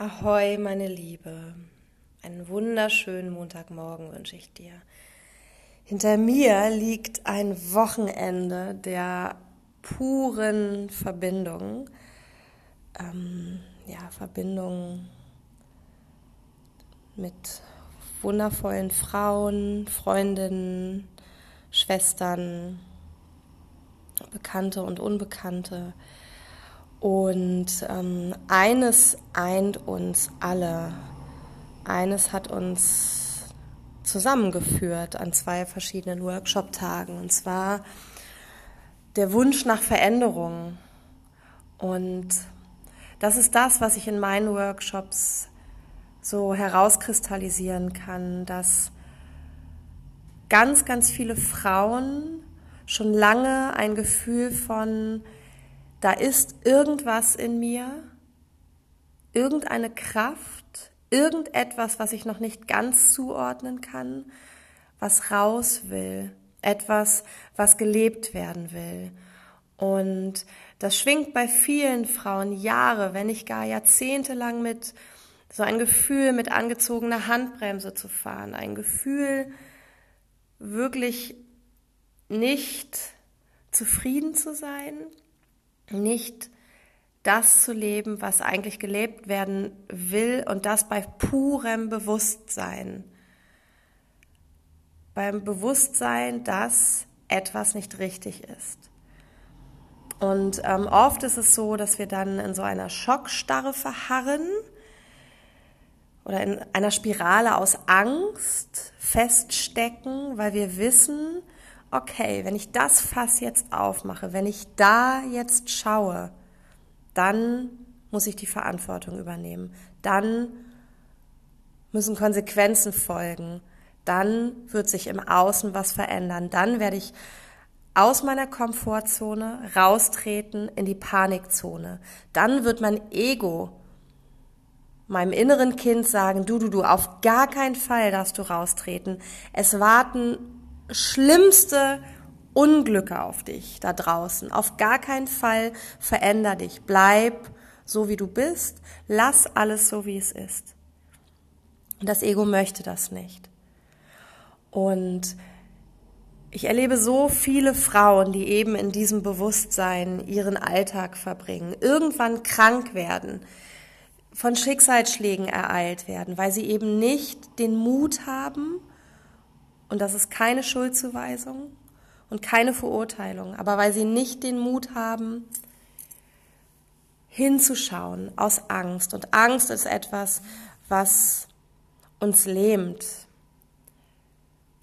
Ahoi, meine Liebe. Einen wunderschönen Montagmorgen wünsche ich dir. Hinter mir liegt ein Wochenende der puren Verbindung. Ähm, ja, Verbindung mit wundervollen Frauen, Freundinnen, Schwestern, Bekannte und Unbekannte. Und ähm, eines eint uns alle. Eines hat uns zusammengeführt an zwei verschiedenen Workshop-Tagen. Und zwar der Wunsch nach Veränderung. Und das ist das, was ich in meinen Workshops so herauskristallisieren kann, dass ganz, ganz viele Frauen schon lange ein Gefühl von da ist irgendwas in mir, irgendeine Kraft, irgendetwas, was ich noch nicht ganz zuordnen kann, was raus will, etwas, was gelebt werden will. Und das schwingt bei vielen Frauen Jahre, wenn nicht gar Jahrzehnte lang mit so ein Gefühl mit angezogener Handbremse zu fahren, ein Gefühl wirklich nicht zufrieden zu sein, nicht das zu leben, was eigentlich gelebt werden will und das bei purem Bewusstsein. Beim Bewusstsein, dass etwas nicht richtig ist. Und ähm, oft ist es so, dass wir dann in so einer Schockstarre verharren oder in einer Spirale aus Angst feststecken, weil wir wissen, okay, wenn ich das Fass jetzt aufmache, wenn ich da jetzt schaue, dann muss ich die Verantwortung übernehmen. Dann müssen Konsequenzen folgen. Dann wird sich im Außen was verändern. Dann werde ich aus meiner Komfortzone raustreten in die Panikzone. Dann wird mein Ego meinem inneren Kind sagen, du, du, du, auf gar keinen Fall darfst du raustreten. Es warten schlimmste Unglücke auf dich da draußen. Auf gar keinen Fall veränder dich. Bleib so, wie du bist. Lass alles so, wie es ist. Und das Ego möchte das nicht. Und ich erlebe so viele Frauen, die eben in diesem Bewusstsein ihren Alltag verbringen, irgendwann krank werden, von Schicksalsschlägen ereilt werden, weil sie eben nicht den Mut haben, und das ist keine Schuldzuweisung und keine Verurteilung, aber weil sie nicht den Mut haben, hinzuschauen aus Angst. Und Angst ist etwas, was uns lähmt.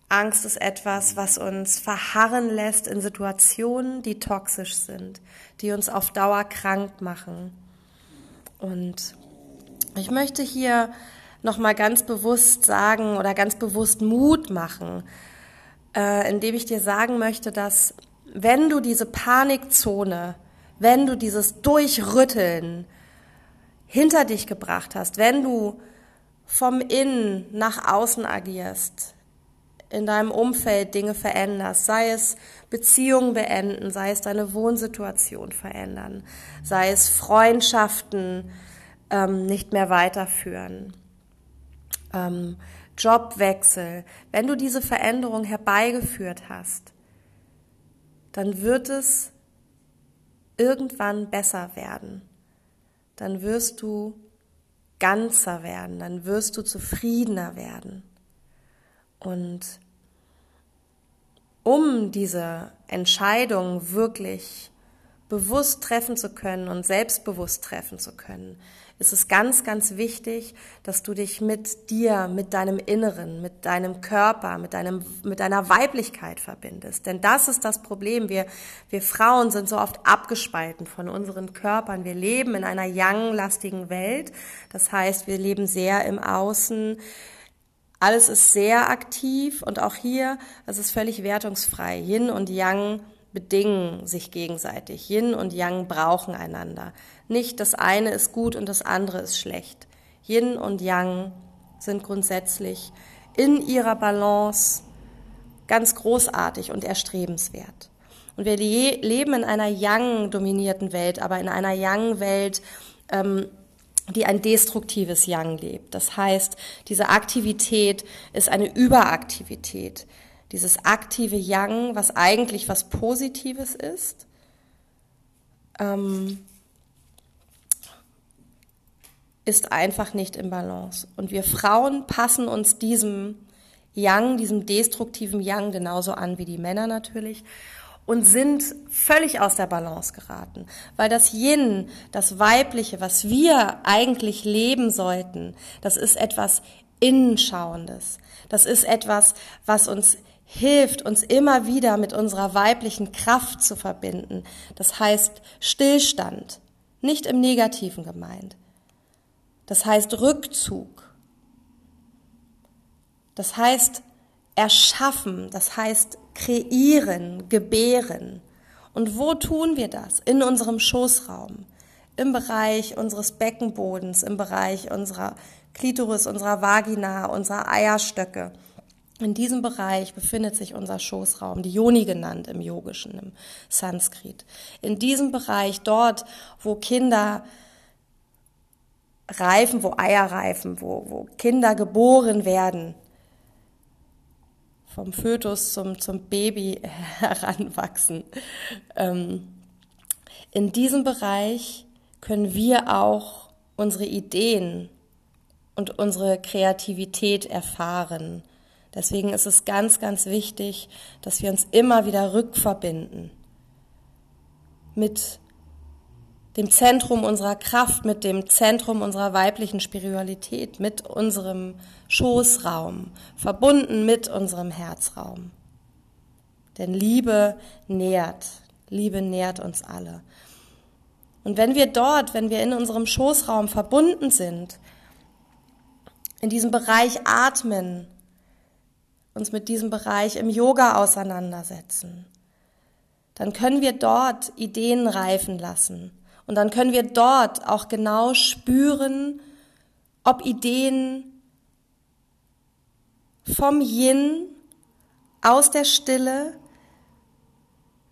Angst ist etwas, was uns verharren lässt in Situationen, die toxisch sind, die uns auf Dauer krank machen. Und ich möchte hier nochmal ganz bewusst sagen oder ganz bewusst Mut machen, äh, indem ich dir sagen möchte, dass wenn du diese Panikzone, wenn du dieses Durchrütteln hinter dich gebracht hast, wenn du vom Innen nach außen agierst, in deinem Umfeld Dinge veränderst, sei es Beziehungen beenden, sei es deine Wohnsituation verändern, sei es Freundschaften ähm, nicht mehr weiterführen, ähm, Jobwechsel, wenn du diese Veränderung herbeigeführt hast, dann wird es irgendwann besser werden. Dann wirst du ganzer werden, dann wirst du zufriedener werden. Und um diese Entscheidung wirklich bewusst treffen zu können und selbstbewusst treffen zu können, ist es ganz, ganz wichtig, dass du dich mit dir, mit deinem Inneren, mit deinem Körper, mit deinem, mit deiner Weiblichkeit verbindest. Denn das ist das Problem. Wir, wir Frauen sind so oft abgespalten von unseren Körpern. Wir leben in einer yang-lastigen Welt. Das heißt, wir leben sehr im Außen. Alles ist sehr aktiv und auch hier, es ist völlig wertungsfrei. Yin und Yang bedingen sich gegenseitig. Yin und Yang brauchen einander. Nicht das eine ist gut und das andere ist schlecht. Yin und Yang sind grundsätzlich in ihrer Balance ganz großartig und erstrebenswert. Und wir leben in einer Yang-dominierten Welt, aber in einer Yang-Welt, ähm, die ein destruktives Yang lebt. Das heißt, diese Aktivität ist eine Überaktivität. Dieses aktive Yang, was eigentlich was Positives ist, ähm, ist einfach nicht im Balance. Und wir Frauen passen uns diesem Yang, diesem destruktiven Yang genauso an wie die Männer natürlich und sind völlig aus der Balance geraten, weil das Yin, das Weibliche, was wir eigentlich leben sollten, das ist etwas Innenschauendes. Das ist etwas, was uns hilft, uns immer wieder mit unserer weiblichen Kraft zu verbinden. Das heißt Stillstand, nicht im Negativen gemeint. Das heißt Rückzug. Das heißt erschaffen, das heißt kreieren, gebären. Und wo tun wir das? In unserem Schoßraum, im Bereich unseres Beckenbodens, im Bereich unserer Klitoris, unserer Vagina, unserer Eierstöcke. In diesem Bereich befindet sich unser Schoßraum, die Yoni genannt im Yogischen, im Sanskrit. In diesem Bereich, dort, wo Kinder reifen, wo Eier reifen, wo, wo Kinder geboren werden, vom Fötus zum, zum Baby heranwachsen. Ähm, in diesem Bereich können wir auch unsere Ideen und unsere Kreativität erfahren. Deswegen ist es ganz, ganz wichtig, dass wir uns immer wieder rückverbinden mit dem Zentrum unserer Kraft, mit dem Zentrum unserer weiblichen Spiritualität, mit unserem Schoßraum, verbunden mit unserem Herzraum. Denn Liebe nährt, Liebe nährt uns alle. Und wenn wir dort, wenn wir in unserem Schoßraum verbunden sind, in diesem Bereich atmen, uns mit diesem Bereich im Yoga auseinandersetzen, dann können wir dort Ideen reifen lassen und dann können wir dort auch genau spüren, ob Ideen vom Yin aus der Stille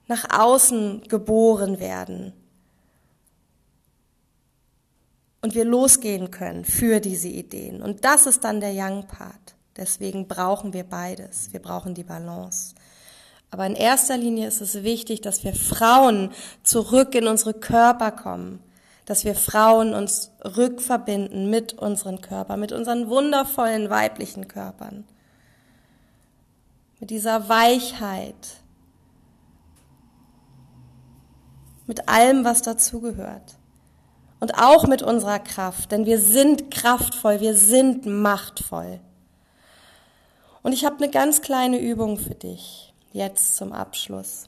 nach außen geboren werden. Und wir losgehen können für diese Ideen. Und das ist dann der Yang-Part. Deswegen brauchen wir beides. Wir brauchen die Balance. Aber in erster Linie ist es wichtig, dass wir Frauen zurück in unsere Körper kommen, dass wir Frauen uns rückverbinden mit unseren Körpern, mit unseren wundervollen weiblichen Körpern, mit dieser Weichheit, mit allem, was dazugehört. Und auch mit unserer Kraft, denn wir sind kraftvoll, wir sind machtvoll. Und ich habe eine ganz kleine Übung für dich jetzt zum Abschluss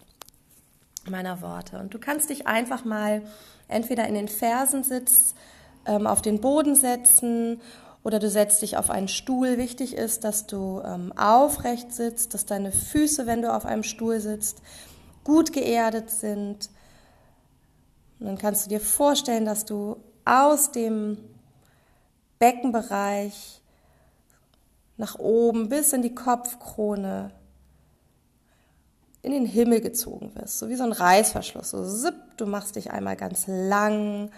meiner Worte. Und du kannst dich einfach mal entweder in den Fersen sitzt, ähm, auf den Boden setzen oder du setzt dich auf einen Stuhl. Wichtig ist, dass du ähm, aufrecht sitzt, dass deine Füße, wenn du auf einem Stuhl sitzt, gut geerdet sind. Und dann kannst du dir vorstellen, dass du aus dem Beckenbereich nach oben bis in die Kopfkrone in den Himmel gezogen wirst, so wie so ein Reißverschluss. So zipp, du machst dich einmal ganz lang,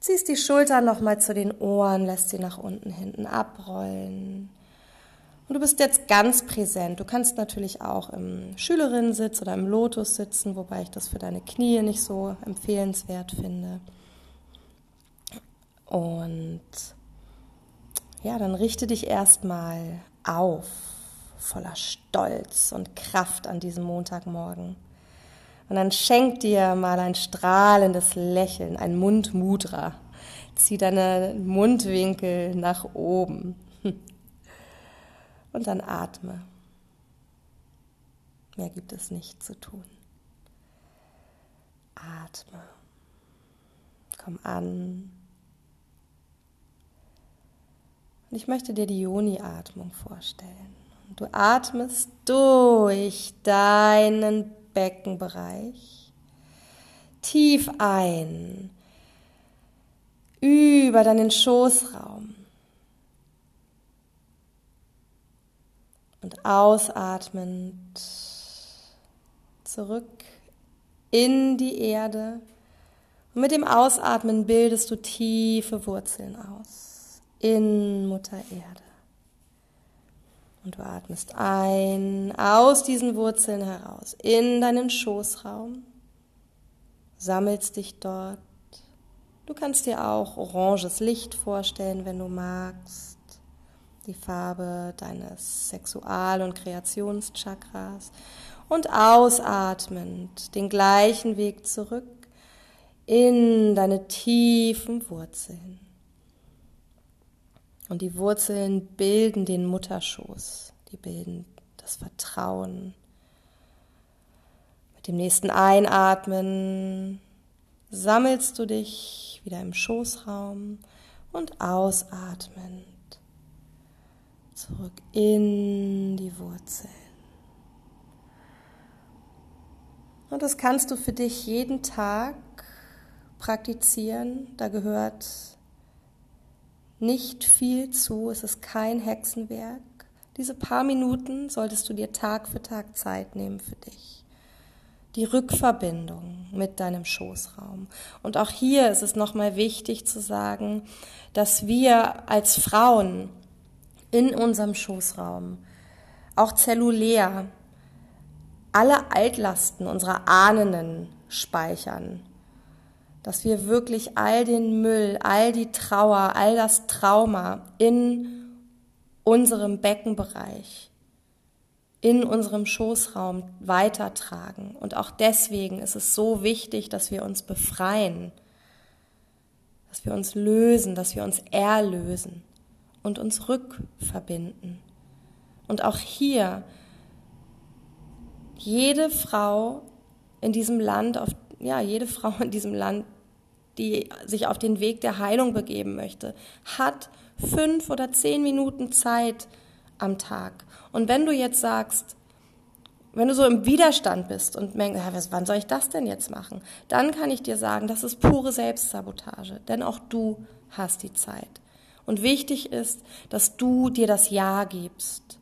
ziehst die Schultern nochmal zu den Ohren, lässt sie nach unten hinten abrollen. Und du bist jetzt ganz präsent. Du kannst natürlich auch im Schülerinnensitz oder im Lotus sitzen, wobei ich das für deine Knie nicht so empfehlenswert finde. Und ja, dann richte dich erstmal auf voller Stolz und Kraft an diesem Montagmorgen. Und dann schenk dir mal ein strahlendes Lächeln, ein Mundmudra. Zieh deine Mundwinkel nach oben. Und dann atme. Mehr gibt es nicht zu tun. Atme. Komm an. Und ich möchte dir die Yoni-Atmung vorstellen. Du atmest durch deinen Beckenbereich. Tief ein. Über deinen Schoßraum. Und ausatmend zurück in die Erde. Und mit dem Ausatmen bildest du tiefe Wurzeln aus in Mutter Erde. Und du atmest ein aus diesen Wurzeln heraus in deinen Schoßraum, sammelst dich dort. Du kannst dir auch oranges Licht vorstellen, wenn du magst. Die Farbe deines Sexual- und Kreationschakras. Und ausatmend den gleichen Weg zurück in deine tiefen Wurzeln. Und die Wurzeln bilden den Mutterschoß, die bilden das Vertrauen. Mit dem nächsten Einatmen sammelst du dich wieder im Schoßraum und ausatmend zurück in die Wurzeln. Und das kannst du für dich jeden Tag praktizieren. Da gehört nicht viel zu, es ist kein Hexenwerk. Diese paar Minuten solltest du dir Tag für Tag Zeit nehmen für dich. Die Rückverbindung mit deinem Schoßraum. Und auch hier ist es nochmal wichtig zu sagen, dass wir als Frauen in unserem Schoßraum, auch zellulär, alle Altlasten unserer Ahnen speichern dass wir wirklich all den Müll, all die Trauer, all das Trauma in unserem Beckenbereich, in unserem Schoßraum weitertragen. Und auch deswegen ist es so wichtig, dass wir uns befreien, dass wir uns lösen, dass wir uns erlösen und uns rückverbinden. Und auch hier, jede Frau in diesem Land, auf ja, jede Frau in diesem Land, die sich auf den Weg der Heilung begeben möchte, hat fünf oder zehn Minuten Zeit am Tag. Und wenn du jetzt sagst, wenn du so im Widerstand bist und denkst, ja, wann soll ich das denn jetzt machen? Dann kann ich dir sagen, das ist pure Selbstsabotage, denn auch du hast die Zeit. Und wichtig ist, dass du dir das Ja gibst,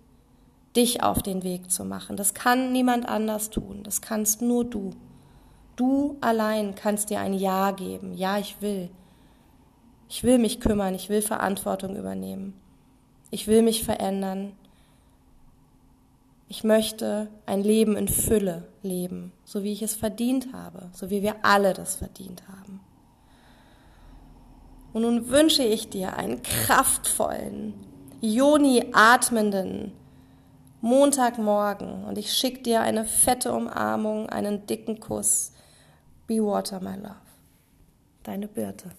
dich auf den Weg zu machen. Das kann niemand anders tun, das kannst nur du. Du allein kannst dir ein Ja geben. Ja, ich will. Ich will mich kümmern, ich will Verantwortung übernehmen. Ich will mich verändern. Ich möchte ein Leben in Fülle leben, so wie ich es verdient habe, so wie wir alle das verdient haben. Und nun wünsche ich dir einen kraftvollen, Joni atmenden Montagmorgen und ich schicke dir eine fette Umarmung, einen dicken Kuss Be water, my love. Deine Birte.